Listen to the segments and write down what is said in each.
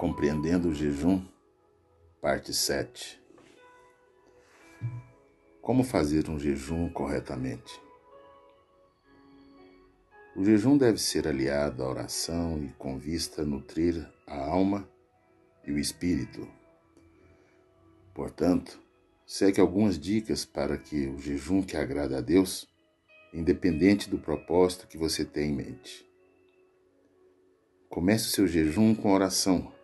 Compreendendo o Jejum, parte 7. Como fazer um jejum corretamente? O jejum deve ser aliado à oração e com vista a nutrir a alma e o espírito. Portanto, segue algumas dicas para que o jejum que agrada a Deus, independente do propósito que você tem em mente. Comece o seu jejum com oração.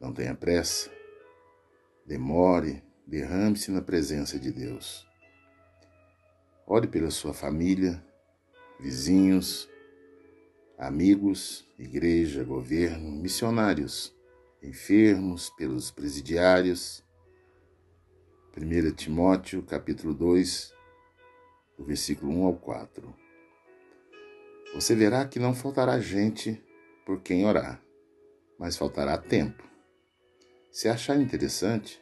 Não tenha pressa. Demore, derrame-se na presença de Deus. Ore pela sua família, vizinhos, amigos, igreja, governo, missionários, enfermos, pelos presidiários. 1 Timóteo, capítulo 2, do versículo 1 ao 4. Você verá que não faltará gente por quem orar, mas faltará tempo. Se achar interessante,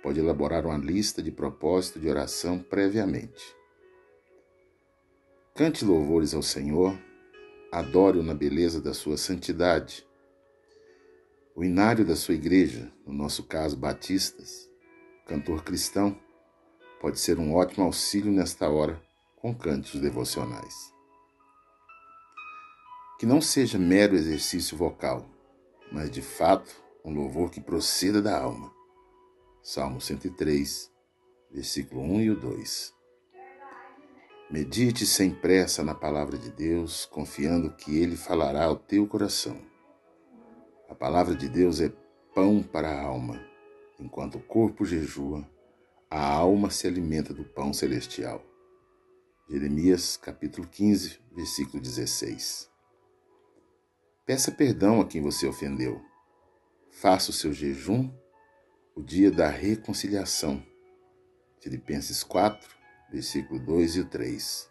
pode elaborar uma lista de propósito de oração previamente. Cante louvores ao Senhor, adore-o na beleza da sua santidade. O inário da sua igreja, no nosso caso batistas, cantor cristão, pode ser um ótimo auxílio nesta hora com cânticos devocionais. Que não seja mero exercício vocal, mas de fato um louvor que proceda da alma. Salmo 103, versículo 1 e o 2. Medite sem pressa na palavra de Deus, confiando que Ele falará ao teu coração. A palavra de Deus é pão para a alma, enquanto o corpo jejua a alma se alimenta do pão celestial. Jeremias capítulo 15, versículo 16. Peça perdão a quem você ofendeu. Faça o seu jejum o dia da reconciliação. Filipenses 4, versículo 2 e 3.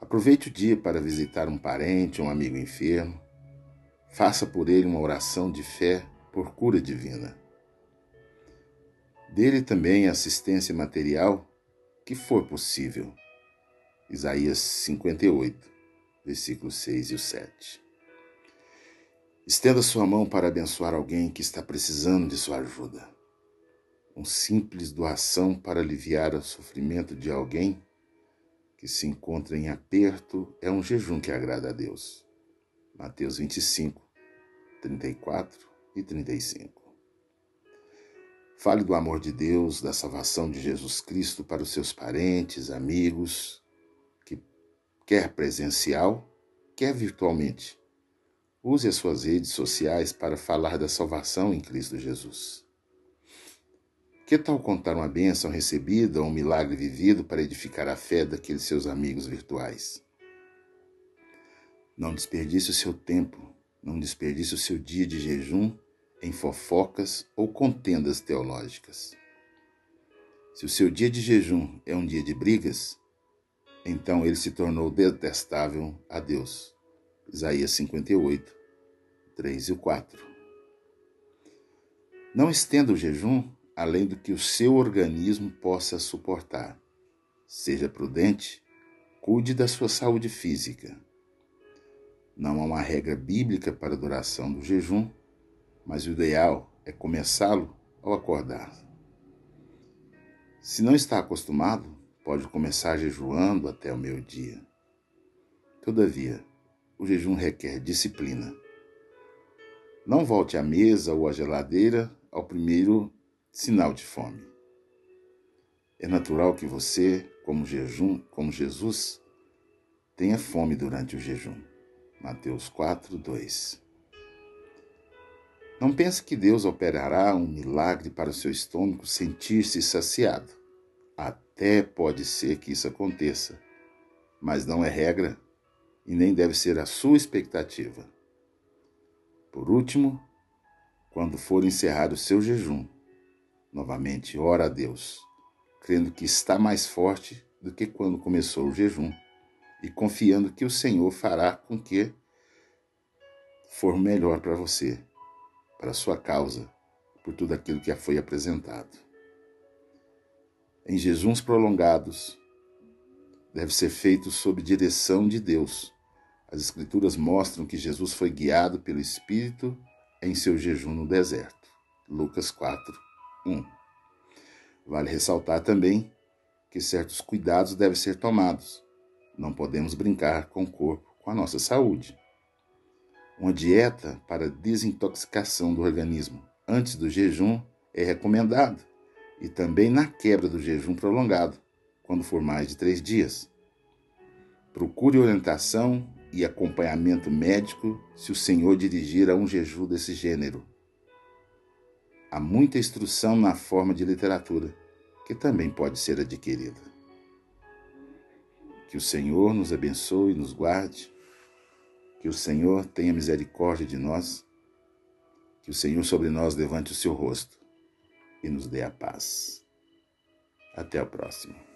Aproveite o dia para visitar um parente um amigo enfermo. Faça por ele uma oração de fé por cura divina. Dele também assistência material que for possível. Isaías 58, versículos 6 e 7. Estenda sua mão para abençoar alguém que está precisando de sua ajuda. Um simples doação para aliviar o sofrimento de alguém que se encontra em aperto é um jejum que agrada a Deus. Mateus 25, 34 e 35. Fale do amor de Deus, da salvação de Jesus Cristo para os seus parentes, amigos, que quer presencial, quer virtualmente. Use as suas redes sociais para falar da salvação em Cristo Jesus. Que tal contar uma bênção recebida ou um milagre vivido para edificar a fé daqueles seus amigos virtuais? Não desperdice o seu tempo, não desperdice o seu dia de jejum em fofocas ou contendas teológicas. Se o seu dia de jejum é um dia de brigas, então ele se tornou detestável a Deus. Isaías 58, 3 e 4. Não estenda o jejum além do que o seu organismo possa suportar. Seja prudente, cuide da sua saúde física. Não há uma regra bíblica para a duração do jejum, mas o ideal é começá-lo ao acordar. Se não está acostumado, pode começar jejuando até o meio-dia. Todavia, o jejum requer disciplina. Não volte à mesa ou à geladeira ao primeiro sinal de fome. É natural que você, como jejum, como Jesus, tenha fome durante o jejum. Mateus 4, 2. Não pense que Deus operará um milagre para o seu estômago sentir-se saciado. Até pode ser que isso aconteça, mas não é regra e nem deve ser a sua expectativa. Por último, quando for encerrar o seu jejum, novamente ora a Deus, crendo que está mais forte do que quando começou o jejum e confiando que o Senhor fará com que for melhor para você para a sua causa, por tudo aquilo que foi apresentado. Em jejuns prolongados, deve ser feito sob direção de Deus, As Escrituras mostram que Jesus foi guiado pelo Espírito em seu jejum no deserto. Lucas 4, 1. Vale ressaltar também que certos cuidados devem ser tomados. Não podemos brincar com o corpo, com a nossa saúde. Uma dieta para desintoxicação do organismo antes do jejum é recomendada e também na quebra do jejum prolongado, quando for mais de três dias. Procure orientação e acompanhamento médico se o Senhor dirigir a um jejum desse gênero. Há muita instrução na forma de literatura, que também pode ser adquirida. Que o Senhor nos abençoe e nos guarde que o Senhor tenha misericórdia de nós, que o Senhor sobre nós levante o seu rosto e nos dê a paz. Até a próxima.